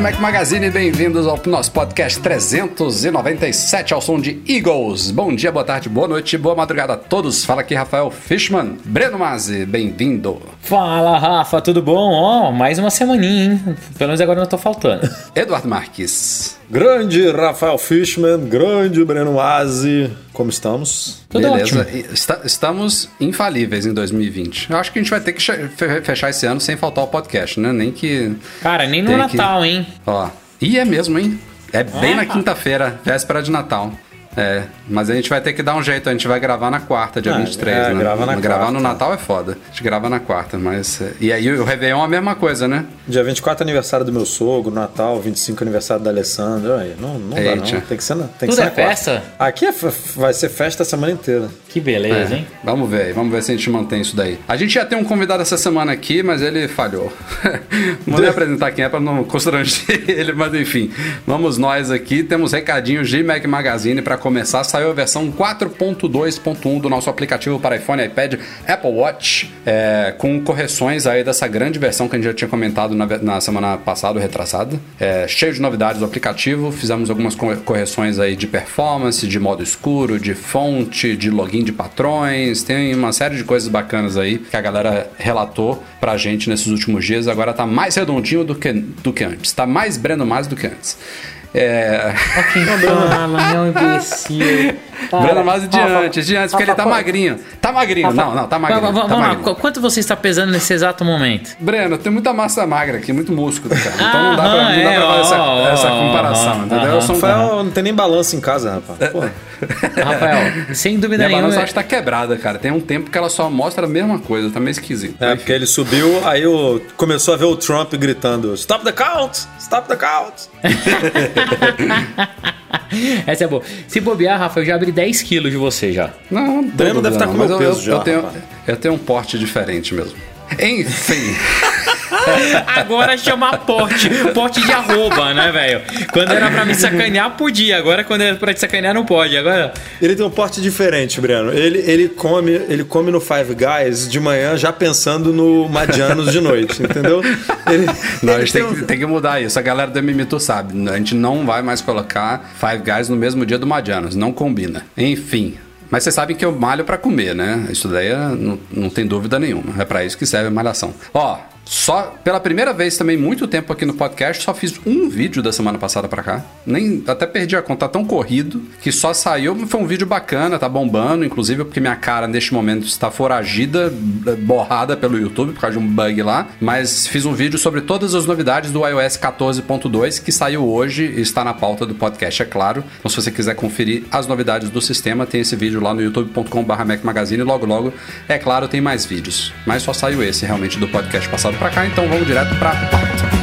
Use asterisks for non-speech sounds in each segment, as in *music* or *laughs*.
do Mac Magazine, bem-vindos ao nosso podcast 397 ao som de Eagles. Bom dia, boa tarde, boa noite, boa madrugada a todos. Fala aqui Rafael Fishman, Breno Mazzi, bem-vindo. Fala, Rafa, tudo bom? Ó, mais uma semaninha, hein? Pelo menos agora não tô faltando. *laughs* Eduardo Marques. Grande Rafael Fishman, grande Breno Mazzi, como estamos? Tudo Beleza. E esta- estamos infalíveis em 2020. Eu acho que a gente vai ter que fechar esse ano sem faltar o podcast, né? Nem que. Cara, nem no Tem que- Natal, hein? Ó. E é mesmo, hein? É bem É? na quinta-feira, véspera de Natal. É, mas a gente vai ter que dar um jeito, a gente vai gravar na quarta, dia Ah, 23, é, né? grava na gravar quarta. no Natal é foda. A gente grava na quarta, mas. é, E aí o Réveillon é a mesma coisa, né? Dia 24 aniversário do meu sogro, Natal, 25 aniversário da Alessandra. Aí, não, não dá não, tem que ser na, tem que Tudo ser é na quarta. festa? Aqui é vai ser festa a semana inteira. Que beleza, É, hein? Vamos ver, aí, vamos ver se a gente mantém isso daí. A gente ia ter um convidado essa semana aqui, mas ele falhou. não *laughs* vou nem apresentar quem é para não constranger *laughs* ele, mas enfim. Vamos nós aqui, temos recadinhos de Mac Magazine para começar. Saiu a versão 4.2.1 do nosso aplicativo para iPhone, iPad, Apple Watch, é, com correções aí dessa grande versão que a gente já tinha comentado na, na semana passada, retrasada. É, cheio de novidades do aplicativo, fizemos algumas co- correções aí de performance, de modo escuro, de fonte, de login de patrões, tem uma série de coisas bacanas aí que a galera relatou pra gente nesses últimos dias. Agora tá mais redondinho do que, do que antes, tá mais Breno mais do que antes. É... Quem *laughs* fala, é um imbecil. Breno mais de Rafa, antes, de antes, porque ele tá magrinho. Tá magrinho, não, não, tá magrinho. Vamos, tá vamos lá, magrinho. qu- quanto você está pesando nesse exato momento? Breno, tem muita massa magra aqui, muito músculo, cara. Então não dá pra, não dá pra é, fazer essa, ó, essa comparação, entendeu? Eu aham. sou um Rafael não tem nem balanço em casa, rapaz. É. *laughs* Rafael, sem dúvida Minha balança nenhuma. acho que tá quebrada, cara. Tem um tempo que ela só mostra a mesma coisa, tá meio esquisito. é, porque ele subiu, aí o, começou a ver o Trump gritando: Stop the count! Stop the count! *laughs* *laughs* Essa é boa. Se bobear, Rafa, eu já abri 10 quilos de você já. Não, não deve duvidando, tá com eu- peso eu, já, Eu tenho, eu tenho um porte diferente mesmo. Enfim. *laughs* Agora chama porte. Porte de arroba, né, velho? Quando era pra me sacanear, podia. Agora, quando era pra te sacanear, não pode. Agora. Ele tem um porte diferente, Breno. Ele, ele, come, ele come no Five Guys de manhã já pensando no Madianos de noite, entendeu? Ele, Não, a ele gente tem, um- que, tem que mudar isso. A galera do Mimito sabe. A gente não vai mais colocar Five Guys no mesmo dia do Madianos. Não combina. Enfim. Mas vocês sabem que eu malho pra comer, né? Isso daí é- não, não tem dúvida nenhuma. É pra isso que serve a malhação. Ó, só pela primeira vez também, muito tempo aqui no podcast, só fiz um vídeo da semana passada pra cá. Nem até perdi a conta, tá tão corrido que só saiu. Foi um vídeo bacana, tá bombando, inclusive porque minha cara neste momento está foragida, borrada pelo YouTube por causa de um bug lá. Mas fiz um vídeo sobre todas as novidades do iOS 14.2 que saiu hoje e está na pauta do podcast, é claro. Então, se você quiser conferir as novidades do sistema, tem esse vídeo lá no youtube.com/barra Mac Magazine. E logo, logo, é claro, tem mais vídeos. Mas só saiu esse realmente do podcast passado pra cá, então vamos direto pra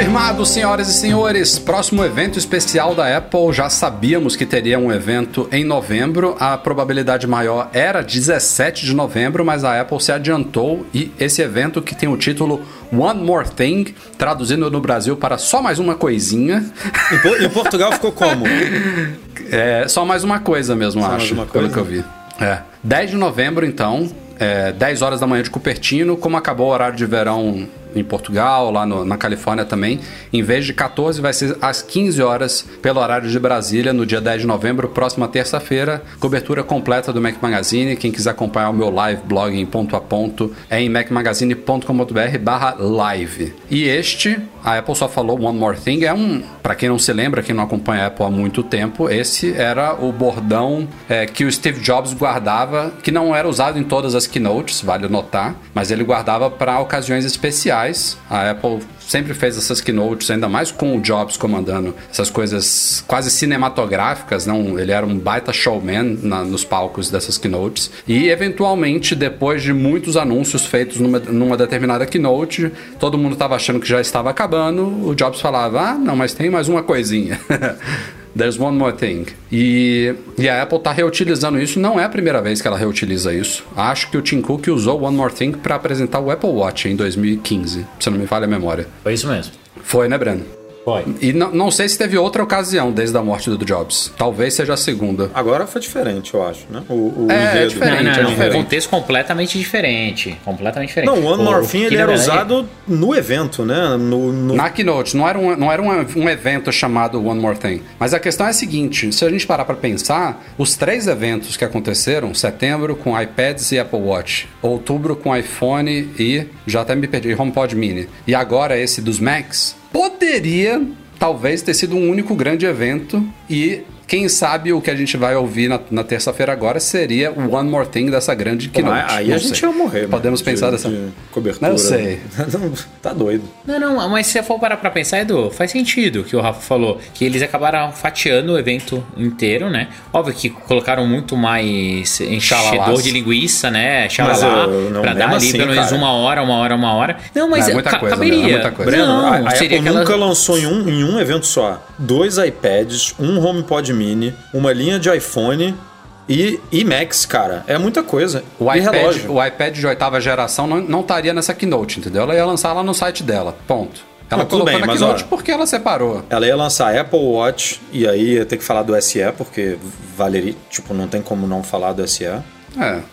Confirmado, senhoras e senhores, próximo evento especial da Apple. Já sabíamos que teria um evento em novembro. A probabilidade maior era 17 de novembro, mas a Apple se adiantou e esse evento que tem o título One More Thing, traduzindo no Brasil para só mais uma coisinha. Em, Po- em Portugal ficou como? *laughs* É só mais uma coisa mesmo, Só mais acho, uma pelo coisa? que eu vi. É. 10 de novembro, então, é, 10 horas da manhã de Cupertino, como acabou o horário de verão em Portugal, lá no, na Califórnia também. Em vez de 14, vai ser às 15 horas, pelo horário de Brasília, no dia 10 de novembro, próxima terça-feira. Cobertura completa do Mac Magazine. Quem quiser acompanhar o meu live blog em ponto a ponto é em macmagazine.com.br barra live. E este, a Apple só falou One More Thing, é um, para quem não se lembra, quem não acompanha a Apple há muito tempo, esse era o bordão é, que o Steve Jobs guardava, que não era usado em todas as keynotes, vale notar, mas ele guardava para ocasiões especiais a Apple sempre fez essas keynotes, ainda mais com o Jobs comandando essas coisas quase cinematográficas, não? Ele era um baita showman na, nos palcos dessas keynotes. E eventualmente, depois de muitos anúncios feitos numa, numa determinada keynote, todo mundo estava achando que já estava acabando. O Jobs falava: "Ah, não, mas tem mais uma coisinha". *laughs* There's one more thing. E, e a Apple está reutilizando isso. Não é a primeira vez que ela reutiliza isso. Acho que o Tim Cook usou One More Thing para apresentar o Apple Watch em 2015, se não me falha a memória. Foi isso mesmo. Foi, né, Breno? Foi. E não, não sei se teve outra ocasião desde a morte do Jobs. Talvez seja a segunda. Agora foi diferente, eu acho, né? O, o É, é diferente. Não, não, é não. diferente. Um contexto completamente diferente. Completamente diferente. Não, o One More Thing ele era verdade, usado no evento, né? No, no- Na Keynote, não era, um, não era um, um evento chamado One More Thing. Mas a questão é a seguinte: se a gente parar para pensar, os três eventos que aconteceram, setembro com iPads e Apple Watch, outubro com iPhone e, já até me perdi, HomePod Mini, e agora esse dos Macs, poderia talvez ter sido um único grande evento e. Quem sabe o que a gente vai ouvir na, na terça-feira agora seria o One More Thing dessa grande keynote. aí Não a gente sei. ia morrer. mano, Podemos de- pensar dessa. de cobertura. Eu sei. *laughs* Não, tá doido. Não, não, mas se você for parar pra pensar, Edu, faz sentido o que o Rafa falou. Que eles acabaram fatiando o evento inteiro, né? Óbvio que colocaram muito mais enchedor de linguiça, né? Xalalá, eu- não, pra dar ali assim, pelo menos cara. uma hora, uma hora, uma hora. Não, mas É, muita ca- coisa, caberia. né? É muita coisa. Breno, Não, a, a seria Apple aquela... nunca lançou em um, em um evento só dois iPads, um HomePod Mini, uma linha de iPhone e, e Macs, cara. É muita coisa. O e iPad, relógio. o iPad de oitava geração não, não estaria nessa keynote, entendeu? Ela ia lançar lá no site dela. Ponto. Ela Não, colocou bem, na keynote ó, porque ela separou. Ela ia lançar Apple Watch e aí ia ter que falar do SE, porque valeria, tipo, não tem como não falar do SE. É,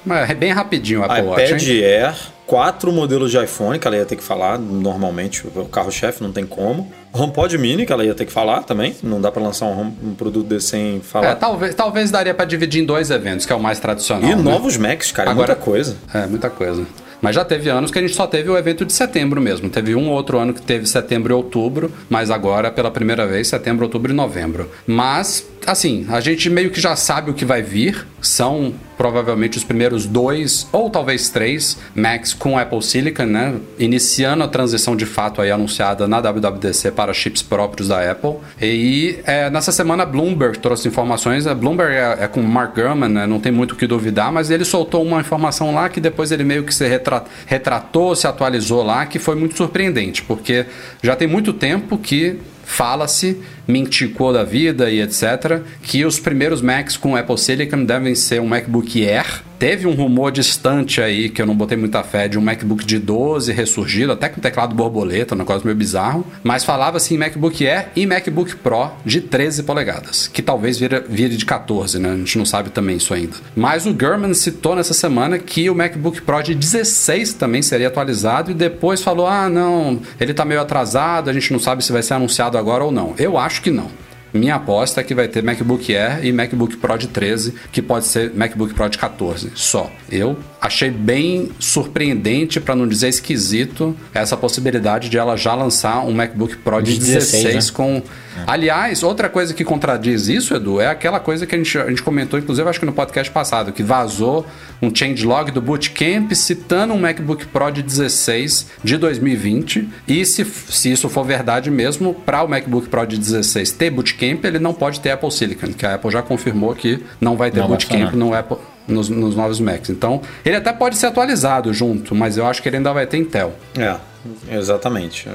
mas é bem rapidinho o Apple Watch, iPad? Air, quatro modelos de iPhone que ela ia ter que falar, normalmente o carro-chefe não tem como. HomePod Mini que ela ia ter que falar também, não dá pra lançar um, home- um produto desse sem falar. É, talvez, talvez daria pra dividir em dois eventos, que é o mais tradicional. e né? novos Macs, cara, é Agora- muita coisa. É, muita coisa. Mas já teve anos que a gente só teve o evento de setembro mesmo. Teve um ou outro ano que teve setembro e outubro, mas agora, pela primeira vez, setembro, outubro e novembro. Mas, assim, a gente meio que já sabe o que vai vir. São provavelmente os primeiros dois, ou talvez três, Macs com Apple Silicon, né? Iniciando a transição de fato aí anunciada na WWDC para chips próprios da Apple. E é, nessa semana a Bloomberg trouxe informações. A Bloomberg é, é com Mark Gurman, né? Não tem muito o que duvidar, mas ele soltou uma informação lá que depois ele meio que se retra- retratou, se atualizou lá, que foi muito surpreendente, porque já tem muito tempo que fala-se, minticou da vida e etc., que os primeiros Macs com Apple Silicon devem ser um MacBook Air. Teve um rumor distante aí, que eu não botei muita fé, de um MacBook de 12 ressurgido, até com teclado borboleta, um negócio meio bizarro. Mas falava-se em MacBook Air e MacBook Pro de 13 polegadas, que talvez vire, vire de 14, né? A gente não sabe também isso ainda. Mas o Gurman citou nessa semana que o MacBook Pro de 16 também seria atualizado e depois falou: ah, não, ele tá meio atrasado, a gente não sabe se vai ser anunciado agora ou não. Eu acho que não. Minha aposta é que vai ter MacBook Air e MacBook Pro de 13, que pode ser MacBook Pro de 14 só. Eu achei bem surpreendente, para não dizer esquisito, essa possibilidade de ela já lançar um MacBook Pro de, De 16, 16, né? com. Aliás, outra coisa que contradiz isso, Edu, é aquela coisa que a gente, a gente comentou, inclusive, acho que no podcast passado, que vazou um changelog do Bootcamp citando um MacBook Pro de 16 de 2020. E se, se isso for verdade mesmo, para o MacBook Pro de 16 ter Bootcamp, ele não pode ter Apple Silicon, que a Apple já confirmou que não vai ter Não vai Bootcamp funcionar. no Apple. Nos, nos novos Macs. Então, ele até pode ser atualizado junto, mas eu acho que ele ainda vai ter Intel. É, exatamente.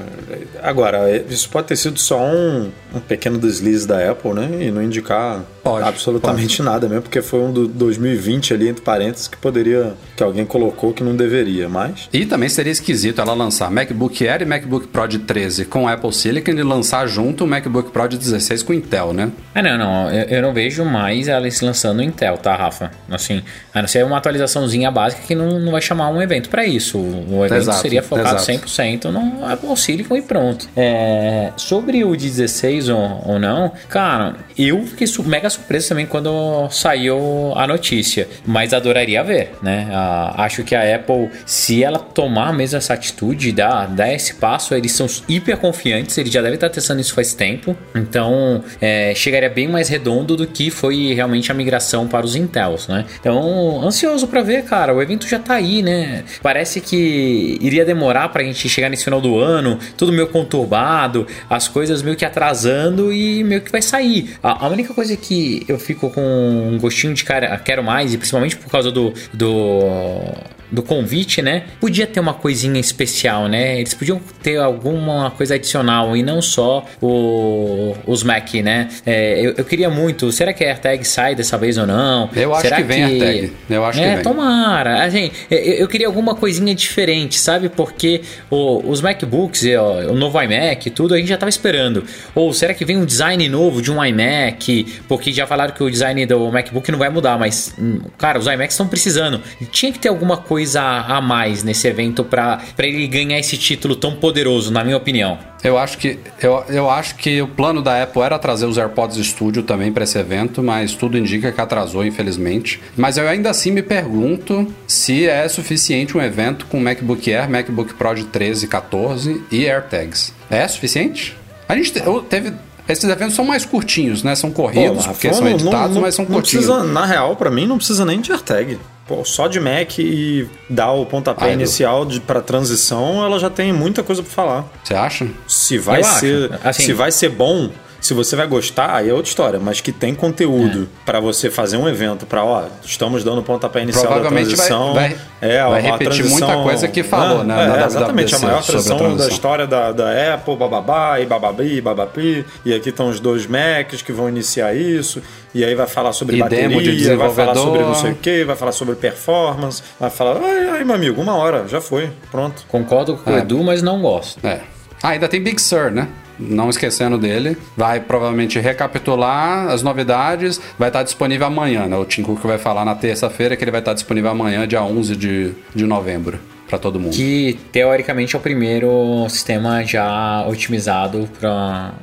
Agora, isso pode ter sido só um, um pequeno deslize da Apple, né? E não indicar Pode, absolutamente nada mesmo, porque foi um do 2020 ali, entre parênteses, que poderia. Que alguém colocou que não deveria, mas. E também seria esquisito ela lançar MacBook Air e MacBook Pro de 13 com Apple Silicon e lançar junto o MacBook Pro de 16 com Intel, né? Ah, não, não. Eu, eu não vejo mais ela se lançando Intel, tá, Rafa? Assim, a não ser uma atualizaçãozinha básica que não, não vai chamar um evento para isso. O evento Exato, seria focado exato. 100% no Apple Silicon e pronto. É, sobre o 16 ou, ou não, cara, eu fiquei su- mega surpreso também quando saiu a notícia, mas adoraria ver, né? Acho que a Apple, se ela tomar mesmo essa atitude, dar, dar esse passo, eles são hiper confiantes, eles já devem estar testando isso faz tempo, então é, chegaria bem mais redondo do que foi realmente a migração para os Intels, né? Então, ansioso para ver, cara, o evento já tá aí, né? Parece que iria demorar pra gente chegar nesse final do ano, tudo meio conturbado, as coisas meio que atrasando e meio que vai sair. A, a única coisa que eu fico com um gostinho de cara, quero mais, e principalmente por causa do, do, の do convite, né? Podia ter uma coisinha especial, né? Eles podiam ter alguma coisa adicional e não só o, os Mac, né? É, eu, eu queria muito. Será que a AirTag sai dessa vez ou não? Eu acho Será que vem AirTag. Eu acho que é, vem. tomara. Assim, eu, eu queria alguma coisinha diferente, sabe? Porque o- os MacBooks, e, ó, o novo iMac, tudo, a gente já tava esperando. Ou será que vem um design novo de um iMac? Porque já falaram que o design do MacBook não vai mudar, mas, hum, cara, os iMacs estão precisando. Tinha que ter alguma coisa a a mais nesse evento pra pra ele ganhar esse título tão poderoso, na minha opinião. Eu acho que eu, eu acho que o plano da Apple era trazer os AirPods Studio também para esse evento, mas tudo indica que atrasou, infelizmente. Mas eu ainda assim me pergunto se é suficiente um evento com MacBook Air, MacBook Pro de 13, 14 e AirTags. É suficiente? A gente teve esses eventos são mais curtinhos, né? São corridos, Pô, porque são não- editados, não- mas são não curtinhos. precisa, Na real, pra mim, não precisa nem de AirTag. Pô, só de Mac e dar o pontapé eu- inicial pra transição, ela já tem muita coisa pra falar. Você acha? Se vai Eu acho. ser, Assim- se vai ser bom, se você vai gostar, aí é outra história, mas que tem conteúdo pra você fazer um evento pra, ó, estamos dando pontapé inicial da Provavelmente vai- transição. vai- é, vai repetir transição- muita coisa que falou, né, É, na é, exatamente, a maior sobre a transição da transição. história da, da Apple, bababá, e bababi, babapi, e aqui estão os dois Macs que vão iniciar isso, e aí vai falar sobre E bateria, de vai falar sobre não sei o que, vai falar sobre performance, vai falar, ai, ai, meu amigo, uma hora, já foi, pronto. Concordo com o É. Edu, mas não gosto. É. Ah, ainda tem Big Sur, né? Não esquecendo dele. Vai provavelmente recapitular as novidades. Vai estar disponível amanhã, né? O Tim Cook vai falar na terça-feira que ele vai estar disponível amanhã, dia 11 de, de novembro, para todo mundo. Que teoricamente é o primeiro sistema já otimizado para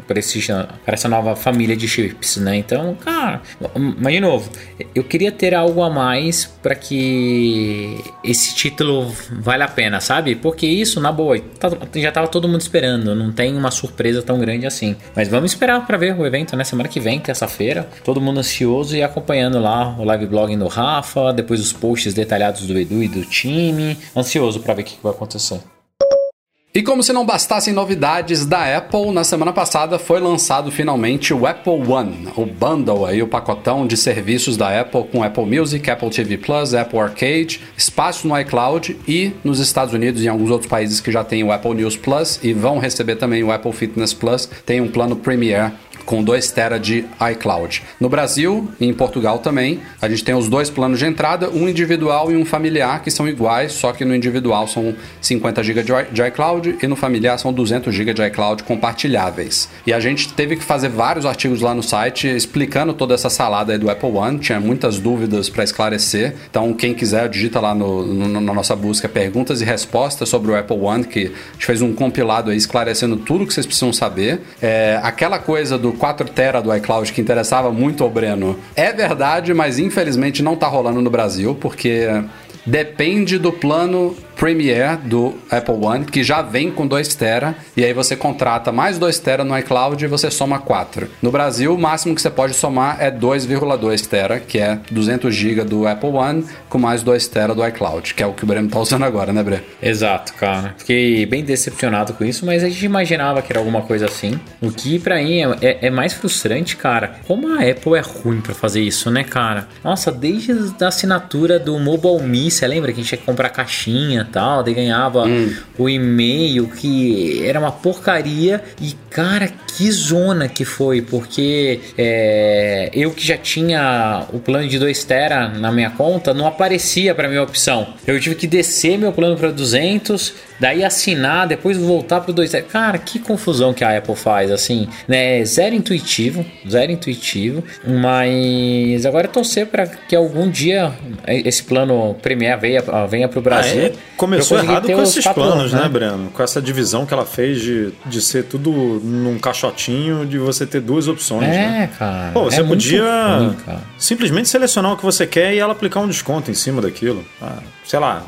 essa nova família de chips, né? Então, cara, mas de novo, eu queria ter algo a mais para que esse título vale a pena, sabe? Porque isso, na boa, tá- já tava todo mundo esperando, não tem uma surpresa tão grande assim. Mas vamos esperar para ver o evento, né? Semana que vem, terça-feira, todo mundo ansioso e acompanhando lá o live blogging do Rafa, depois os posts detalhados do Edu e do time. Ansioso para ver o que vai acontecer. E como se não bastassem novidades da Apple, na semana passada foi lançado finalmente o Apple One, o bundle aí, o pacotão de serviços da Apple com Apple Music, Apple TV Plus, Apple Arcade, espaço no iCloud e nos Estados Unidos e em alguns outros países que já tem o Apple News Plus e vão receber também o Apple Fitness Plus, tem um plano Premier com 2 TB de iCloud. No Brasil e em Portugal também, a gente tem os dois planos de entrada, um individual e um familiar, que são iguais, só que no individual são 50 GB de iCloud e no familiar são 200 GB de iCloud compartilháveis. E a gente teve que fazer vários artigos lá no site explicando toda essa salada do Apple One, tinha muitas dúvidas para esclarecer. Então, quem quiser, digita lá no, no- na nossa busca perguntas e respostas sobre o Apple One, que a gente fez um compilado aí esclarecendo tudo que vocês precisam saber. É, aquela coisa do 4 TB do iCloud que interessava muito ao Breno. É verdade, mas infelizmente não tá rolando no Brasil, porque depende do plano Premier do Apple One, que já vem com 2 TB, e aí você contrata mais 2 TB no iCloud e você soma 4. No Brasil, o máximo que você pode somar é 2,2 TB, que é 200 GB do Apple One com mais 2 TB do iCloud, que é o que o Breno tá usando agora, né, Bre? Exato, cara. Fiquei bem decepcionado com isso, mas a gente imaginava que era alguma coisa assim. O que pra mim é, é- é mais frustrante, cara. Como a Apple é ruim pra fazer isso, né, cara? Nossa, desde a assinatura do Mobile Me, você lembra que a gente tinha que comprar caixinha tal, daí ganhava o e-mail que era uma porcaria. E, cara, que zona que foi, porque é, eu que já tinha o plano de 2 tera na minha conta, não aparecia para minha opção. Eu tive que descer meu plano para 200, daí assinar, depois voltar pro 2 tera. Cara, que confusão que a Apple faz, assim, né? Zero intuitivo, zero intuitivo, mas agora torcer para que algum dia esse plano Premier venha, venha pro Brasil. Ah, é? Começou errado com esses planos, né, né, Breno? Com essa divisão que ela fez de, de ser tudo num caixotinho, de você ter duas opções. É, né? cara. Pô, você é podia ruim, simplesmente selecionar o que você quer e ela aplicar um desconto em cima daquilo. Ah, sei lá,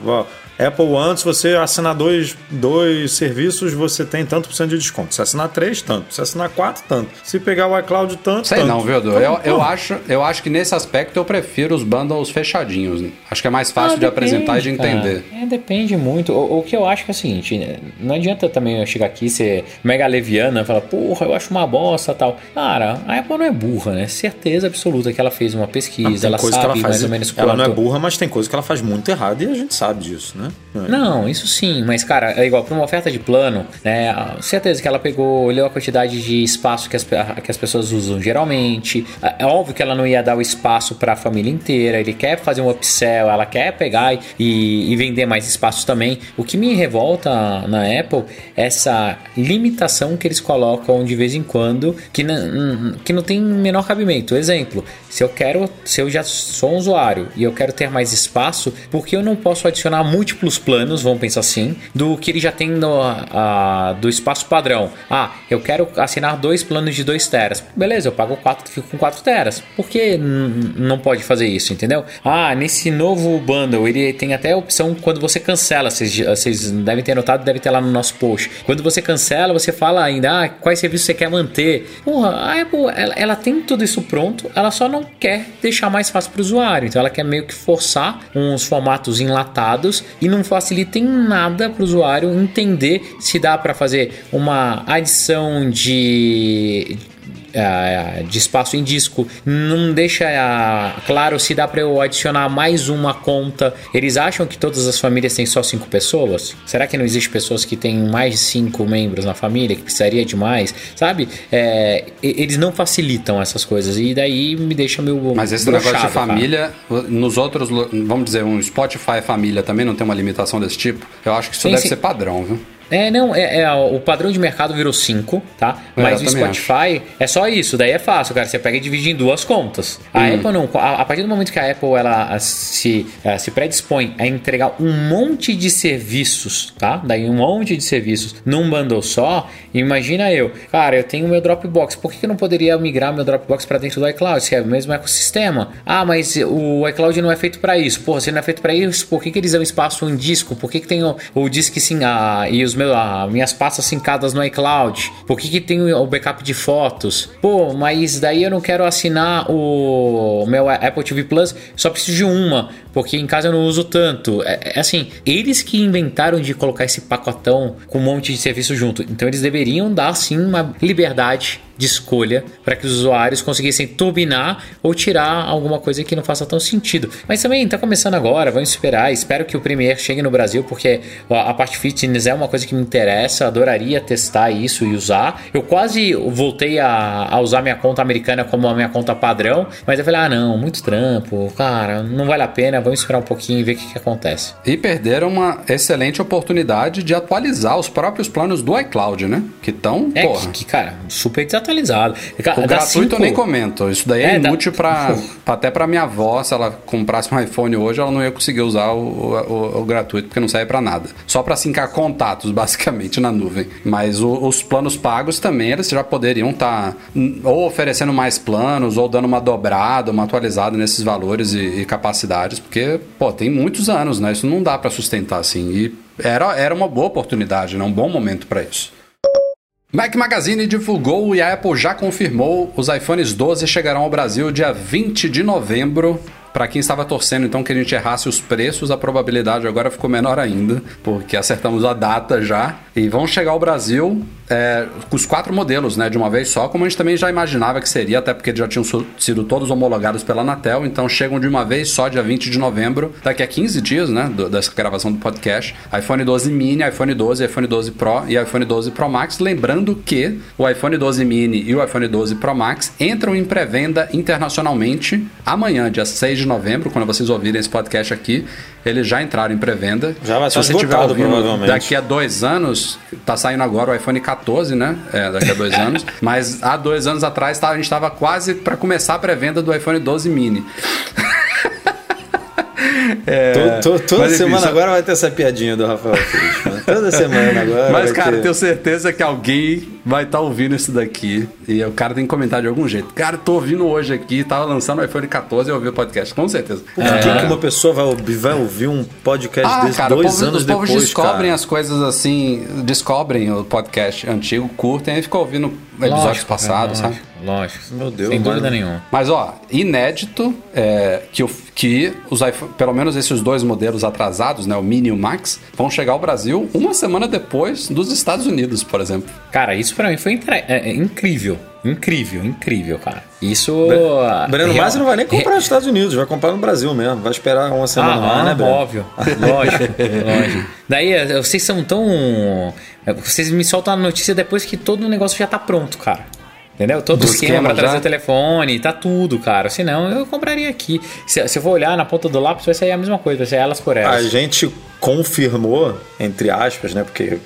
Apple One, se você assinar dois, dois serviços, você tem tanto por cento de desconto. Se assinar três, tanto. Se assinar quatro, tanto. Se pegar o iCloud, tanto. Sei tanto. não, viu, Edu? Eu, eu, acho, eu acho que nesse aspecto eu prefiro os bundles fechadinhos. Né? Acho que é mais fácil ah, de depende, apresentar e de entender. É, depende muito. O, o, que eu acho que é o seguinte: né? não adianta também eu chegar aqui e ser mega leviana e falar, porra, eu acho uma bosta tal. Cara, a Apple não é burra, né? Certeza absoluta que ela fez uma pesquisa, ela sabe ela faz, mais ou menos quanto... Ela não é burra, mas tem coisa que ela faz muito errado e a gente sabe disso, né? Não, isso sim, mas cara, é igual para uma oferta de plano, né? Certeza que ela pegou, olhou a quantidade de espaço que as, que as pessoas usam geralmente. É, é óbvio que ela não ia dar o espaço para a família inteira. Ele quer fazer um upsell, ela quer pegar e, e vender mais espaços também. O que me revolta na Apple é essa limitação que eles colocam de vez em quando que não, que não tem menor cabimento. Exemplo, se eu quero, se eu já sou um usuário e eu quero ter mais espaço, por que eu não posso adicionar múltiplos planos, vamos pensar assim, do que ele já tem no, a, do espaço padrão? Ah, eu quero assinar dois planos de 2 teras. Beleza, eu pago 4, fico com 4 teras. Por que não pode fazer isso, entendeu? Ah, nesse novo bundle, ele tem até a opção quando você cancela, vocês, vocês devem ter notado, deve ter lá no nosso post. Quando você cancela, você fala ainda ah, quais serviços você quer manter. Porra, a Apple, ela, ela tem tudo isso pronto, ela só não quer deixar mais fácil para o usuário. Então ela quer meio que forçar uns formatos enlatados e não facilita em nada para o usuário entender se dá para fazer uma adição de de espaço em disco, não deixa uh, claro se dá para eu adicionar mais uma conta. Eles acham que todas as famílias têm só cinco pessoas? Será que não existe pessoas que têm mais de cinco membros na família, que precisaria de mais? Sabe? É, eles não facilitam essas coisas e daí me deixa meio. Mas esse negócio de família, cara. nos outros, vamos dizer, um Spotify família também não tem uma limitação desse tipo? Eu acho que isso sim, deve sim. ser padrão, viu? É, não, é, é, o padrão de mercado virou 5, tá? É, Mas o Spotify acho. é só isso, daí é fácil, cara. Você pega e divide em duas contas. A hum. Apple não. A, a, partir do momento que a Apple ela se, ela se predispõe a entregar um monte de serviços, tá? Daí um monte de serviços num bundle só, imagina eu, cara, eu tenho meu Dropbox, por que eu não poderia migrar meu Dropbox para dentro do iCloud, se é o mesmo ecossistema? Ah, mas o iCloud não é feito para isso. Porra, se não é feito para isso, por que, que eles dão espaço em disco? Por que, que tem o, o disco sim a, e os meu, a, minhas pastas sincadas no iCloud? Por que, que tem o backup de fotos? Pô, mas daí eu não quero assinar o meu Apple TV Plus, só preciso de uma, porque em casa eu não uso tanto. É, é assim, eles que inventaram de colocar esse pacotão com um monte de serviço junto. Então eles deveriam dar sim uma liberdade de escolha para que os usuários conseguissem turbinar ou tirar alguma coisa que não faça tão sentido. Mas também está começando agora, vamos esperar. Espero que o Premiere chegue no Brasil, porque a parte fitness é uma coisa que me interessa. Adoraria testar isso e usar. Eu quase voltei a, a usar minha conta americana como a minha conta padrão, mas eu falei: ah, não, muito trampo, cara, não vale a pena. Vamos esperar um pouquinho e ver o que, que acontece. E perderam uma excelente oportunidade de atualizar os próprios planos do iCloud, né? Que estão, é, porra. Que, que, cara, super desatualizado atualizado. O gratuito cinco... eu nem comento. Isso daí é, é inútil dá... para *laughs* até para minha avó, se ela comprasse um iPhone hoje, ela não ia conseguir usar o, o, o gratuito, porque não serve para nada. Só para sincar contatos, *laughs* basicamente, na nuvem. Mas o, os planos pagos também, eles já poderiam estar tá, ou oferecendo mais planos, ou dando uma dobrada, uma atualizada nesses valores e, e capacidades, porque, pô, tem muitos anos, né? Isso não dá para sustentar assim. E era, era uma boa oportunidade, né? um bom momento para isso. Mac Magazine divulgou e a Apple já confirmou os iPhones 12 chegarão ao Brasil dia 20 de novembro Para quem estava torcendo então que a gente errasse os preços, a probabilidade agora ficou menor ainda, porque acertamos a data já. E vão chegar ao Brasil é, os quatro modelos, né, de uma vez só, como a gente também já imaginava que seria, até porque já tinham sido todos homologados pela Anatel, então chegam de uma vez só dia 20 de novembro, daqui a 15 dias, né, do, dessa gravação do podcast, iPhone 12 mini, iPhone 12, iPhone 12 Pro e iPhone 12 Pro Max, lembrando que o iPhone 12 mini e o iPhone 12 Pro Max entram em pré-venda internacionalmente amanhã, dia 6 de novembro, quando vocês ouvirem esse podcast aqui, eles já entraram em pré-venda. Já vai ser Se você tiver ouvindo daqui a dois anos, tá saindo agora o iPhone 14, né? É, daqui a dois *laughs* anos. Mas há dois anos atrás tá, a gente estava quase para começar a pré-venda do iPhone 12 mini. É, tô, tô, toda mas, semana enfim, agora vai ter essa piadinha do Rafael Fishman. Toda semana agora. Mas, cara, ter... tenho certeza que alguém vai estar tá ouvindo isso daqui. E o cara tem que comentar de algum jeito. Cara, tô ouvindo hoje aqui, tava lançando o iPhone 14 e eu ouvi o podcast, com certeza. Por que, é. que uma pessoa vai ouvir, vai ouvir um podcast ah, desse cara, dois povo, anos depois? Os povos descobrem cara. as coisas assim, descobrem o podcast antigo, curtem e ficam ouvindo episódios lógico, passados, é, sabe? Lógico. Meu Deus. Sem dúvida nenhuma. Mas, ó, inédito é, que, o, que os iPhone, pelo menos esses dois modelos atrasados, né, o Mini e o Max, vão chegar ao Brasil uma semana depois dos Estados Unidos, por exemplo. Cara, isso para mim foi é, é, incrível. Incrível, incrível, cara. Isso. Breno real... Massa não vai nem comprar nos Estados Unidos, vai comprar no Brasil mesmo. Vai esperar uma semana ah, lá, né, Breno? Óbvio, lógico, lógico. Daí, eh, vocês são tão. Eh, vocês me soltam a notícia depois que todo o negócio já tá pronto, cara. Entendeu? Todo o esquema, trazer o telefone, tá tudo, cara. Senão eu compraria aqui. Se, se eu for olhar na ponta do lápis, vai sair a mesma coisa, vai ser elas por elas. A gente confirmou, entre aspas, né? Porque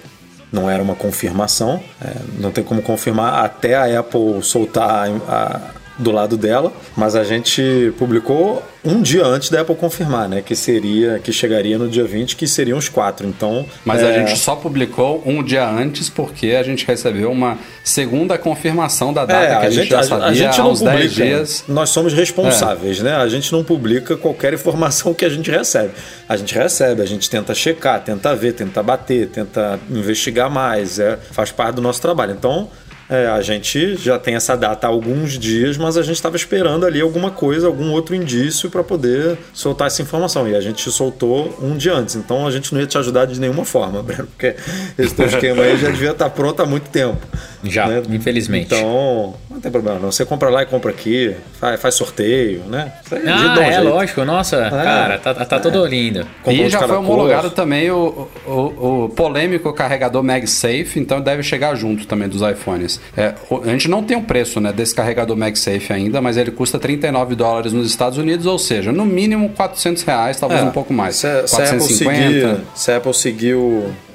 não era uma confirmação, é, não tem como confirmar até a Apple soltar a, do lado dela, mas a gente publicou um dia antes da Apple confirmar, né? Que seria, que chegaria no dia 20, que seriam os quatro. Então. Mas é... a gente só publicou um dia antes porque a gente recebeu uma segunda confirmação da data é, que a, gente, já sabia a, gente não publica, dias. Nós somos responsáveis, é. né? A gente não publica qualquer informação que a gente recebe. A gente recebe, a gente tenta checar, tenta ver, tenta bater, tenta investigar mais. É, faz parte do nosso trabalho. Então é, a gente já tem essa data há alguns dias, mas a gente estava esperando ali alguma coisa, algum outro indício para poder soltar essa informação. E a gente soltou um dia antes. Então a gente não ia te ajudar de nenhuma forma, *laughs* Breno, porque esse teu esquema aí já devia estar tá pronto há muito tempo. Já, né? infelizmente. Então, não tem problema não. Você compra lá e compra aqui, faz, faz sorteio, né? Ah, é, jeito. lógico. Nossa, é, cara, tá, tá é. todo lindo. Comprou e já foi homologado também o, o, o polêmico carregador MagSafe, então deve chegar junto também dos iPhones. É, a gente não tem o um preço né, desse carregador MagSafe ainda, mas ele custa 39 dólares nos Estados Unidos, ou seja, no mínimo 400 reais, talvez é, um pouco mais. Se, 450. Se a Apple seguir, se a Apple seguir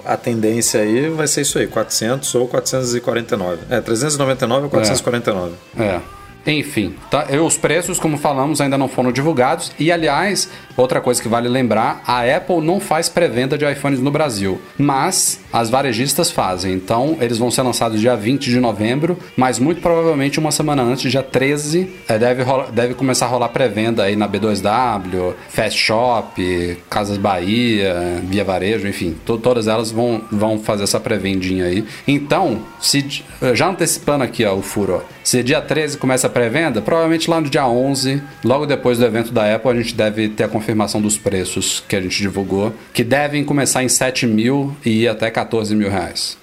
a tendência aí, vai ser isso aí, 400 ou 449. É, 399 ou 449. É. é. Enfim, tá, os preços, como falamos, ainda não foram divulgados. E, aliás, outra coisa que vale lembrar: a Apple não faz pré-venda de iPhones no Brasil, mas as varejistas fazem. Então, eles vão ser lançados dia 20 de novembro, mas muito provavelmente uma semana antes, dia 13, é, deve, deve começar a rolar pré-venda aí na B2W, Fast Shop, Casas Bahia, Via Varejo, enfim, todas elas vão, vão fazer essa pré-vendinha aí. Então, se, já antecipando aqui ó, o furo, ó, se dia 13 começa a pré-venda, provavelmente lá no dia 11, logo depois do evento da Apple, a gente deve ter a confirmação dos preços que a gente divulgou, que devem começar em 7 mil e ir até 14 mil reais.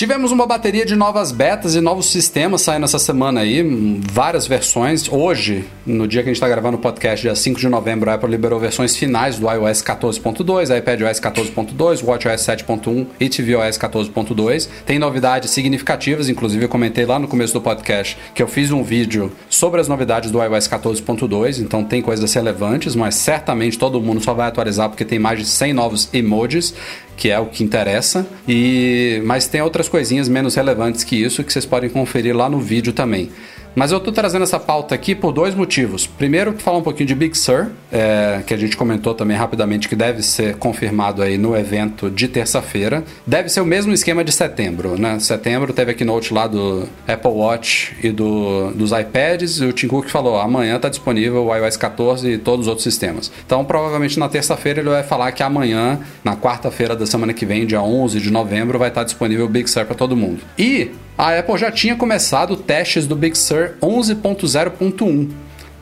Tivemos uma bateria de novas betas e novos sistemas saindo essa semana aí, várias versões. Hoje, no dia que a gente está gravando o podcast, dia 5 de novembro, a Apple liberou versões finais do iOS 14.2, iPadOS 14.2, WatchOS 7.1 e tvOS 14.2. Tem novidades significativas, inclusive eu comentei lá no começo do podcast que eu fiz um vídeo sobre as novidades do iOS 14.2, então tem coisas relevantes, mas certamente todo mundo só vai atualizar porque tem mais de 100 novos emojis que é o que interessa. E mas tem outras coisinhas menos relevantes que isso que vocês podem conferir lá no vídeo também. Mas eu estou trazendo essa pauta aqui por dois motivos. Primeiro, falar um pouquinho de Big Sur, é, que a gente comentou também rapidamente que deve ser confirmado aí no evento de terça-feira. Deve ser o mesmo esquema de setembro, né? Setembro teve a keynote lá do Apple Watch e do, dos iPads e o Tim Cook falou, amanhã está disponível o iOS 14 e todos os outros sistemas. Então, provavelmente na terça-feira ele vai falar que amanhã, na quarta-feira da semana que vem, dia 11 de novembro, vai estar disponível o Big Sur para todo mundo. E a Apple já tinha começado testes do Big Sur 11.0.1.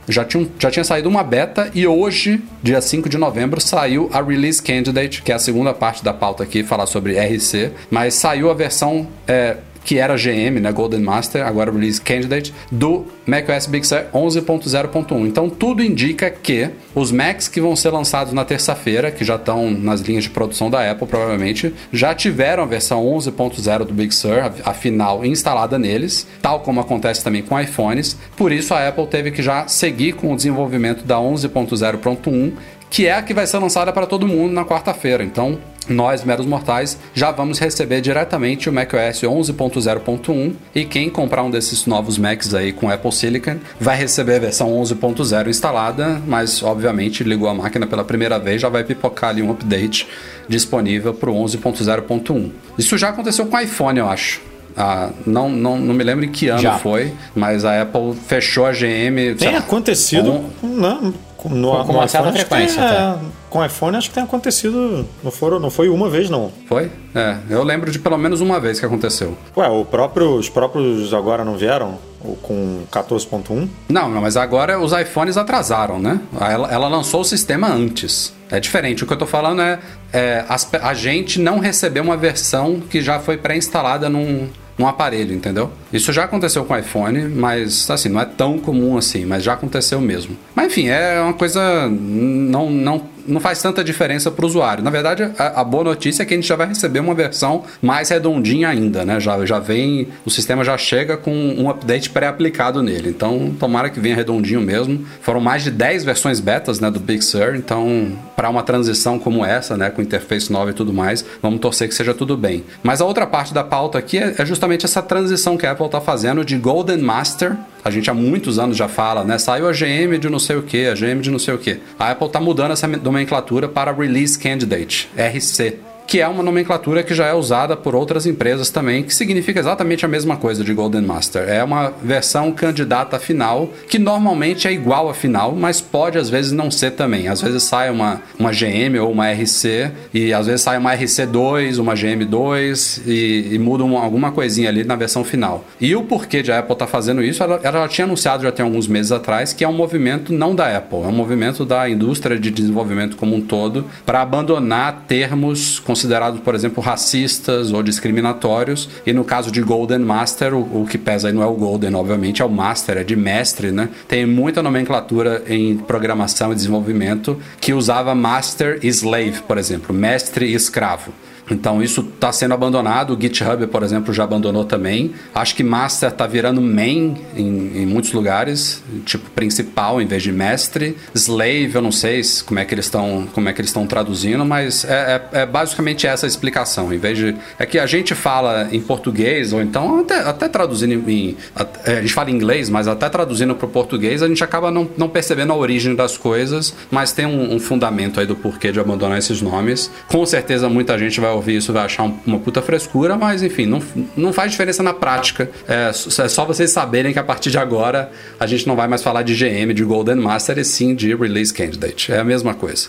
já tinha, já tinha saído uma beta e hoje, dia 5 de novembro, saiu a Release Candidate, que é a segunda parte da pauta aqui, falar sobre RC, mas saiu a versão é, que era GM, né, Golden Master, agora Release Candidate, do macOS Big Sur 11.0.1. Então tudo indica que os Macs que vão ser lançados na terça-feira, que já estão nas linhas de produção da Apple provavelmente, já tiveram a versão 11.0 do Big Sur, a final instalada neles, tal como acontece também com iPhones. Por isso a Apple teve que já seguir com o desenvolvimento da 11.0.1 que é a que vai ser lançada para todo mundo na quarta-feira. Então, nós, meros mortais, já vamos receber diretamente o macOS 11.0.1 e quem comprar um desses novos Macs aí com Apple Silicon vai receber a versão 11.0 instalada, mas obviamente ligou a máquina pela primeira vez, já vai pipocar ali um update disponível para o 11.0.1. Isso já aconteceu com o iPhone, eu acho. Ah, não, não, não me lembro em que ano Já. foi, mas a Apple fechou a GM. Tem acontecido. Um... Não, no, com, uma certa frequência. Tem, é, com iPhone acho que tem acontecido. Não, foram, não foi uma vez, não. Foi? É, eu lembro de pelo menos uma vez que aconteceu. Ué, o próprio, os próprios agora não vieram? Com 14.1? Não, não, mas agora os iPhones atrasaram, né? Ela, ela lançou o sistema antes. É diferente. O que eu tô falando é, é a, a gente não recebeu uma versão que já foi pré-instalada num num aparelho, entendeu? Isso já aconteceu com o iPhone, mas assim, não é tão comum assim, mas já aconteceu mesmo. Mas enfim, é uma coisa não não não faz tanta diferença para o usuário. Na verdade, a, a, boa notícia é que a gente já vai receber uma versão mais redondinha ainda, né? Já, já vem, o sistema já chega com um update pré-aplicado nele. Então, tomara que venha redondinho mesmo. Foram mais de 10 versões betas, né, do Big Sur. Então, para uma transição como essa, né, com interface nova e tudo mais, vamos torcer que seja tudo bem. Mas a outra parte da pauta aqui é, é justamente essa transição que a Apple está fazendo de Golden Master a gente há muitos anos já fala, né? Saiu a GM de não sei o que, a GM de não sei o que. A Apple está mudando essa nomenclatura para Release Candidate, RC que é uma nomenclatura que já é usada por outras empresas também, que significa exatamente a mesma coisa de Golden Master. É uma versão candidata final, que normalmente é igual à final, mas pode às vezes não ser também. Às vezes sai uma, uma GM ou uma RC, e às vezes sai uma RC2, uma GM2, e, e muda uma, alguma coisinha ali na versão final. E o porquê de a Apple tá fazendo isso, ela, ela tinha anunciado já tem alguns meses atrás, que é um movimento não da Apple, é um movimento da indústria de desenvolvimento como um todo, para abandonar termos considerados, por exemplo, racistas ou discriminatórios. E no caso de Golden Master, o, o que pesa aí não é o Golden, obviamente, é o Master, é de mestre, né? Tem muita nomenclatura em programação e desenvolvimento que usava Master e Slave, por exemplo, mestre e escravo. Então isso está sendo abandonado. O GitHub, por exemplo, já abandonou também. Acho que master está virando main em, em, muitos lugares, tipo principal em vez de mestre. Slave, eu não sei como é que eles estão como é que eles estão traduzindo, mas é, é, é, basicamente essa a explicação. Em vez de é que a gente fala em português ou então até, até traduzindo em é, a gente fala em inglês, mas até traduzindo para o português a gente acaba não, não percebendo a origem das coisas, mas tem um, um fundamento aí do porquê de abandonar esses nomes. Com certeza muita gente vai ouvir isso vai achar uma puta frescura, mas enfim, não, não faz diferença na prática. É, é só vocês saberem que a partir de agora a gente não vai mais falar de GM, de Golden Master, e sim de Release Candidate. É a mesma coisa.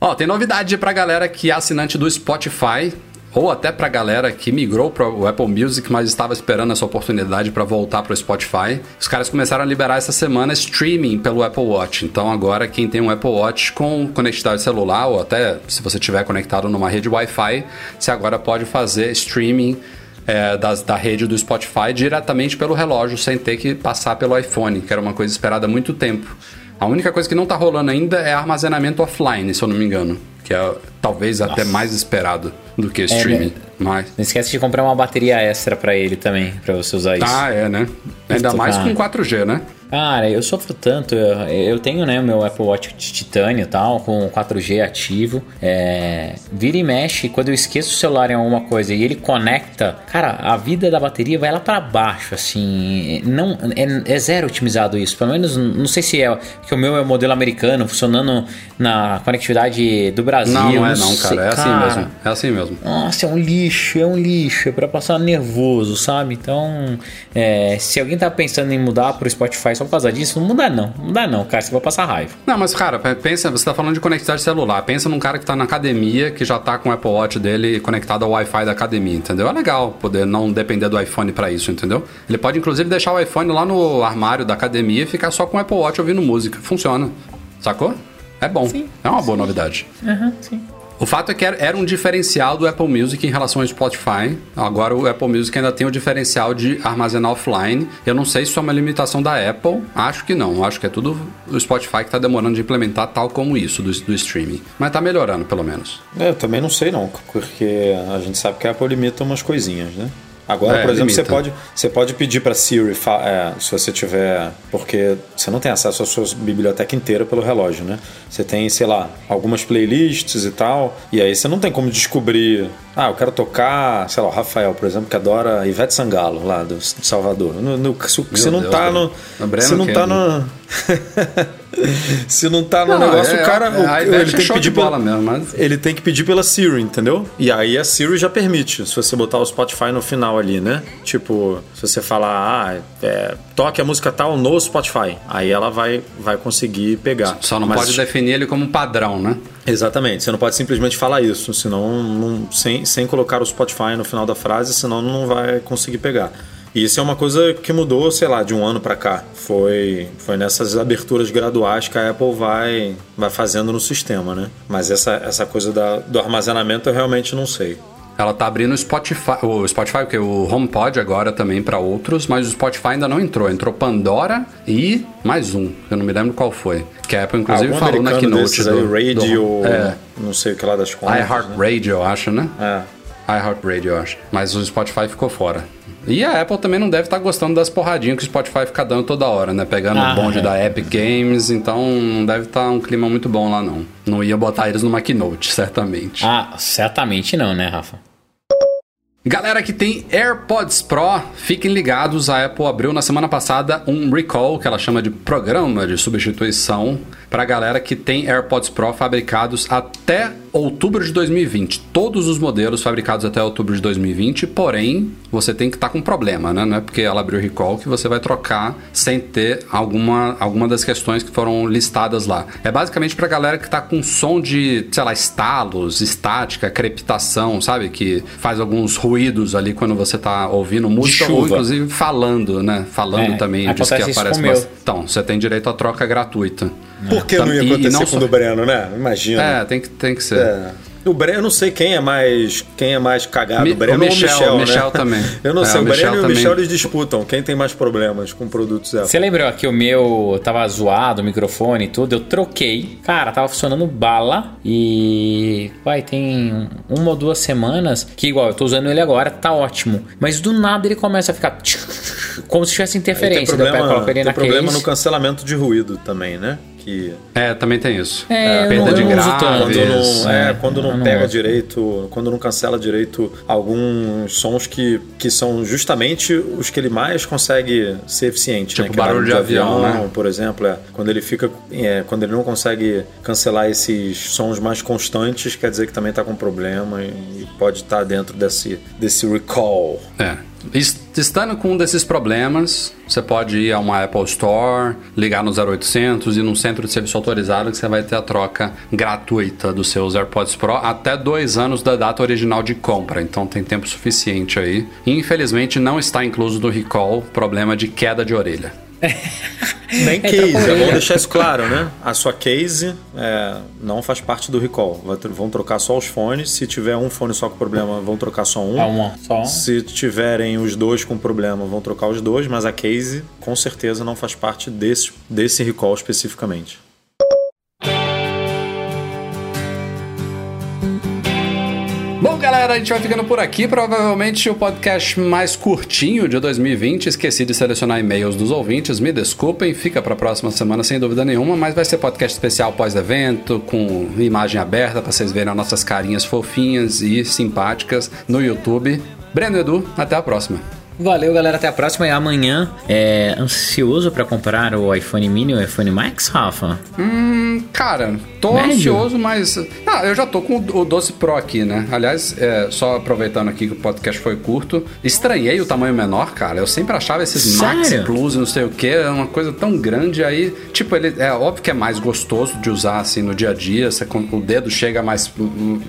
Ó, tem novidade pra galera que é assinante do Spotify ou até para a galera que migrou para o Apple Music, mas estava esperando essa oportunidade para voltar para o Spotify. Os caras começaram a liberar essa semana streaming pelo Apple Watch. Então agora quem tem um Apple Watch com conectividade celular ou até se você tiver conectado numa rede Wi-Fi, você agora pode fazer streaming é, da rede do Spotify diretamente pelo relógio, sem ter que passar pelo iPhone, que era uma coisa esperada há muito tempo. A única coisa que não está rolando ainda é armazenamento offline, se eu não me engano, que é talvez Nossa. até mais esperado do que streaming. É, mas... Não esquece de comprar uma bateria extra para ele também, para você usar isso. Ah, é, né? Ainda mais com 4G, né? Cara, eu sofro tanto. Eu, eu tenho, né, meu Apple Watch de titânio e tal, com 4G ativo. É, vira e mexe, quando eu esqueço o celular em alguma coisa e ele conecta, cara, a vida da bateria vai lá para baixo, assim. Não, é, é, zero otimizado isso. Pelo menos, não sei se é que o meu é o modelo americano, funcionando na conectividade do Brasil. Não, não é não, cara. É assim cara. mesmo. É assim mesmo. mesmo. Nossa, é um lixo, é um lixo, é pra passar nervoso, sabe? Então, é, se alguém tá pensando em mudar pro Spotify só por causa disso, não muda não, não muda não, cara, você vai passar raiva. Não, mas cara, pensa, você tá falando de conectividade celular. Pensa num cara que tá na academia, que já tá com o Apple Watch dele conectado ao Wi-Fi da academia, entendeu? É legal poder não depender do iPhone para isso, entendeu? Ele pode inclusive deixar o iPhone lá no armário da academia e ficar só com o Apple Watch ouvindo música. Funciona. Sacou? É bom. Sim, é uma boa sim. novidade. Uhum, sim. O fato é que era um diferencial do Apple Music em relação ao Spotify. Agora o Apple Music ainda tem o diferencial de armazenar offline. Eu não sei se isso é uma limitação da Apple. Acho que não. Acho que é tudo o Spotify que está demorando de implementar tal como isso do, do streaming. Mas está melhorando, pelo menos. É, eu também não sei não, porque a gente sabe que a Apple limita umas coisinhas, né? Agora, é, por exemplo, você pode, você pode pedir para Siri, é, se você tiver. Porque você não tem acesso à sua biblioteca inteira pelo relógio, né? Você tem, sei lá, algumas playlists e tal. E aí você não tem como descobrir. Ah, eu quero tocar, sei lá, o Rafael, por exemplo, que adora Ivete Sangalo, lá do, de Salvador. No, no, se, se não tá no. Se não tá no. *laughs* Se não tá no não, negócio, é, o cara. É, o, ele, tem que pedir pela, mesmo, mas... ele tem que pedir pela Siri, entendeu? E aí a Siri já permite, se você botar o Spotify no final ali, né? Tipo, se você falar, ah, é, toque a música tal no Spotify, aí ela vai, vai conseguir pegar. Só não mas... pode definir ele como padrão, né? Exatamente, você não pode simplesmente falar isso, senão não, sem, sem colocar o Spotify no final da frase, senão não vai conseguir pegar. E isso é uma coisa que mudou, sei lá, de um ano para cá. Foi, foi nessas aberturas graduais que a Apple vai, vai fazendo no sistema, né? Mas essa, essa coisa da, do armazenamento eu realmente não sei. Ela tá abrindo o Spotify, o Spotify, porque o HomePod agora também para outros, mas o Spotify ainda não entrou. Entrou Pandora e mais um, eu não me lembro qual foi. Que a Apple inclusive Algum falou na keynote do, aí, Radio, do, é, não sei o que lá das contas. iHeartRadio, né? acho, né? É. iHeartRadio, acho. Mas o Spotify ficou fora. E a Apple também não deve estar tá gostando das porradinhas que o Spotify fica dando toda hora, né? Pegando ah, o bonde é. da Epic Games, então não deve estar tá um clima muito bom lá, não. Não ia botar eles numa keynote, *laughs* certamente. Ah, certamente não, né, Rafa? Galera que tem AirPods Pro, fiquem ligados. A Apple abriu na semana passada um recall, que ela chama de programa de substituição, para galera que tem AirPods Pro fabricados até outubro de 2020. Todos os modelos fabricados até outubro de 2020, porém, você tem que estar tá com problema, né? Não é porque ela abriu o recall que você vai trocar sem ter alguma, alguma das questões que foram listadas lá. É basicamente para galera que está com som de, sei lá, estalos, estática, crepitação, sabe? Que faz alguns ruídos ali quando você está ouvindo música ou inclusive falando, né? Falando é, também diz que aparece. Então, você tem direito à troca gratuita. Por que não ia acontecer não com o do Breno, né? Imagina. É, tem que, tem que ser. É. O Breno, eu não sei quem é mais quem é mais cagado, Mi, o Breno o Michel, ou o Michel, o Michel né? também. *laughs* Eu não é, sei, o, o Breno e o Michel eles disputam quem tem mais problemas com produtos Apple. Você lembrou que o meu tava zoado, o microfone e tudo, eu troquei. Cara, tava funcionando bala e vai tem uma ou duas semanas que igual eu tô usando ele agora, tá ótimo. Mas do nada ele começa a ficar como se tivesse interferência. Tem problema, tem problema no cancelamento de ruído também, né? Que. É, também tem isso. É, é perda de graves. Quando não, é, quando não, não pega não direito, quando não cancela direito alguns sons que, que são justamente os que ele mais consegue ser eficiente. Tipo né? barulho, de, de avião, avião, né? por exemplo. É. Quando ele fica. É, quando ele não consegue cancelar esses sons mais constantes, quer dizer que também está com problema e pode estar tá dentro desse, desse recall. É. Estando com um desses problemas, você pode ir a uma Apple Store, ligar no 0800 e num centro de serviço autorizado que você vai ter a troca gratuita dos seus AirPods Pro até dois anos da data original de compra. Então tem tempo suficiente aí. Infelizmente não está incluso no recall problema de queda de orelha. *laughs* Nem case, é bom deixar isso claro, né? A sua case é, não faz parte do recall. Vão trocar só os fones. Se tiver um fone só com problema, vão trocar só um. Ah, uma, só um. Se tiverem os dois com problema, vão trocar os dois. Mas a case, com certeza, não faz parte desse, desse recall especificamente. Galera, a gente vai ficando por aqui. Provavelmente o podcast mais curtinho de 2020. Esqueci de selecionar e-mails dos ouvintes. Me desculpem, fica para a próxima semana sem dúvida nenhuma. Mas vai ser podcast especial pós-evento, com imagem aberta para vocês verem as nossas carinhas fofinhas e simpáticas no YouTube. Breno Edu, até a próxima. Valeu, galera. Até a próxima. E amanhã, é ansioso para comprar o iPhone Mini e o iPhone Max, Rafa? Hum, cara, tô Médio? ansioso, mas. Ah, eu já tô com o 12 Pro aqui, né? Aliás, é, só aproveitando aqui que o podcast foi curto, estranhei o tamanho menor, cara. Eu sempre achava esses Max Sério? Plus e não sei o que, é uma coisa tão grande aí. Tipo, ele é óbvio que é mais gostoso de usar assim no dia a dia. Você, o dedo chega mais. hum,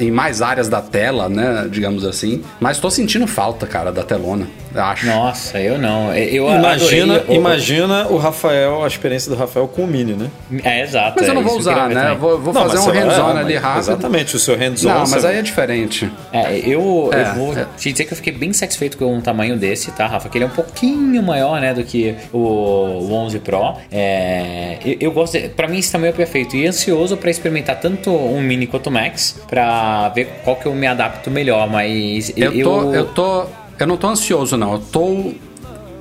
em mais áreas da tela, né? Digamos assim. Mas tô sentindo falta, cara, da telona. Acho. Nossa, eu não. Eu Imagina, adorei o- imagina o Rafael, a experiência do Rafael com o Mini, né? É, exato. Mas eu é não vou eu usar, né? Eu Vou, vou Não, fazer um hands-on ali rápido. Exatamente, o seu hands-on. Não, mas você- aí é diferente. É, eu, É, eu vou é. te dizer que eu fiquei bem satisfeito com um tamanho desse, tá, Rafa? Que ele é um pouquinho maior, né, do que o, o 11 Pro. É, eu, eu gosto, de, pra mim esse tamanho é perfeito e ansioso pra experimentar tanto um Mini quanto o Max pra ver qual que eu me adapto melhor, mas Eu tô, eu tô. Eu não tô ansioso, não. Eu tô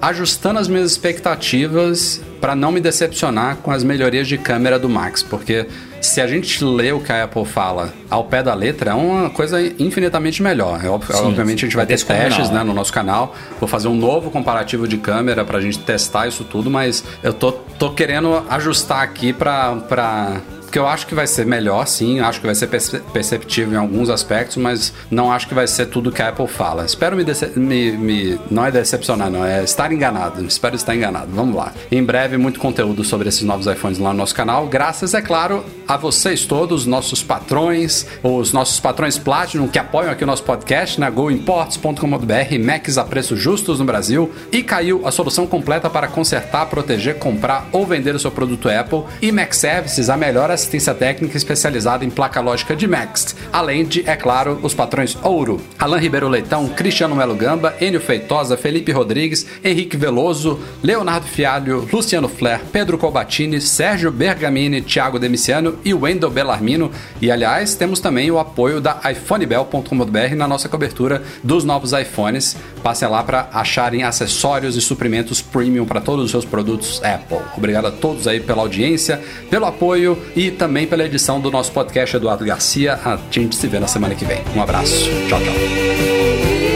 ajustando as minhas expectativas pra não me decepcionar com as melhorias de câmera do Max, porque se a gente lê o que a Apple fala ao pé da letra, é uma coisa infinitamente melhor. É óbvio- Sim, obviamente a gente vai ter testes né, né? no nosso canal. Vou fazer um novo comparativo de câmera pra gente testar isso tudo, mas eu tô, tô querendo ajustar aqui pra. Porque eu acho que vai ser melhor, sim. Acho que vai ser perce- perceptível em alguns aspectos, mas não acho que vai ser tudo que a Apple fala. Espero me, me, me- Não é decepcionar, não. É estar enganado. Espero estar enganado. Vamos lá. Em breve, muito conteúdo sobre esses novos iPhones lá no nosso canal. Graças, é claro, a vocês todos, nossos patrões, os nossos patrões Platinum que apoiam aqui o nosso podcast na goimports.com.br, Macs a preços justos no Brasil. E caiu a solução completa para consertar, proteger, comprar ou vender o seu produto Apple. E Mac Services, a melhor assistência técnica especializada em placa lógica de Macs. Além de, é claro, os patrões Ouro, Alan Ribeiro Leitão, Cristiano Melo Gamba, Enio Feitosa, Felipe Rodrigues, Henrique Veloso, Leonardo Fialho, Luciano Flair, Pedro Colbatini, Sérgio Bergamini, Thiago Demiciano e Wendel Bellarmino. E aliás, temos também o apoio da iPhonebel.com.br na nossa cobertura dos novos iPhones. Passem lá para acharem acessórios e suprimentos premium para todos os seus produtos Apple. Obrigado a todos aí pela audiência, pelo apoio e também pela edição do nosso podcast Eduardo Garcia. A gente se vê na semana que vem. Um abraço. Tchau, tchau.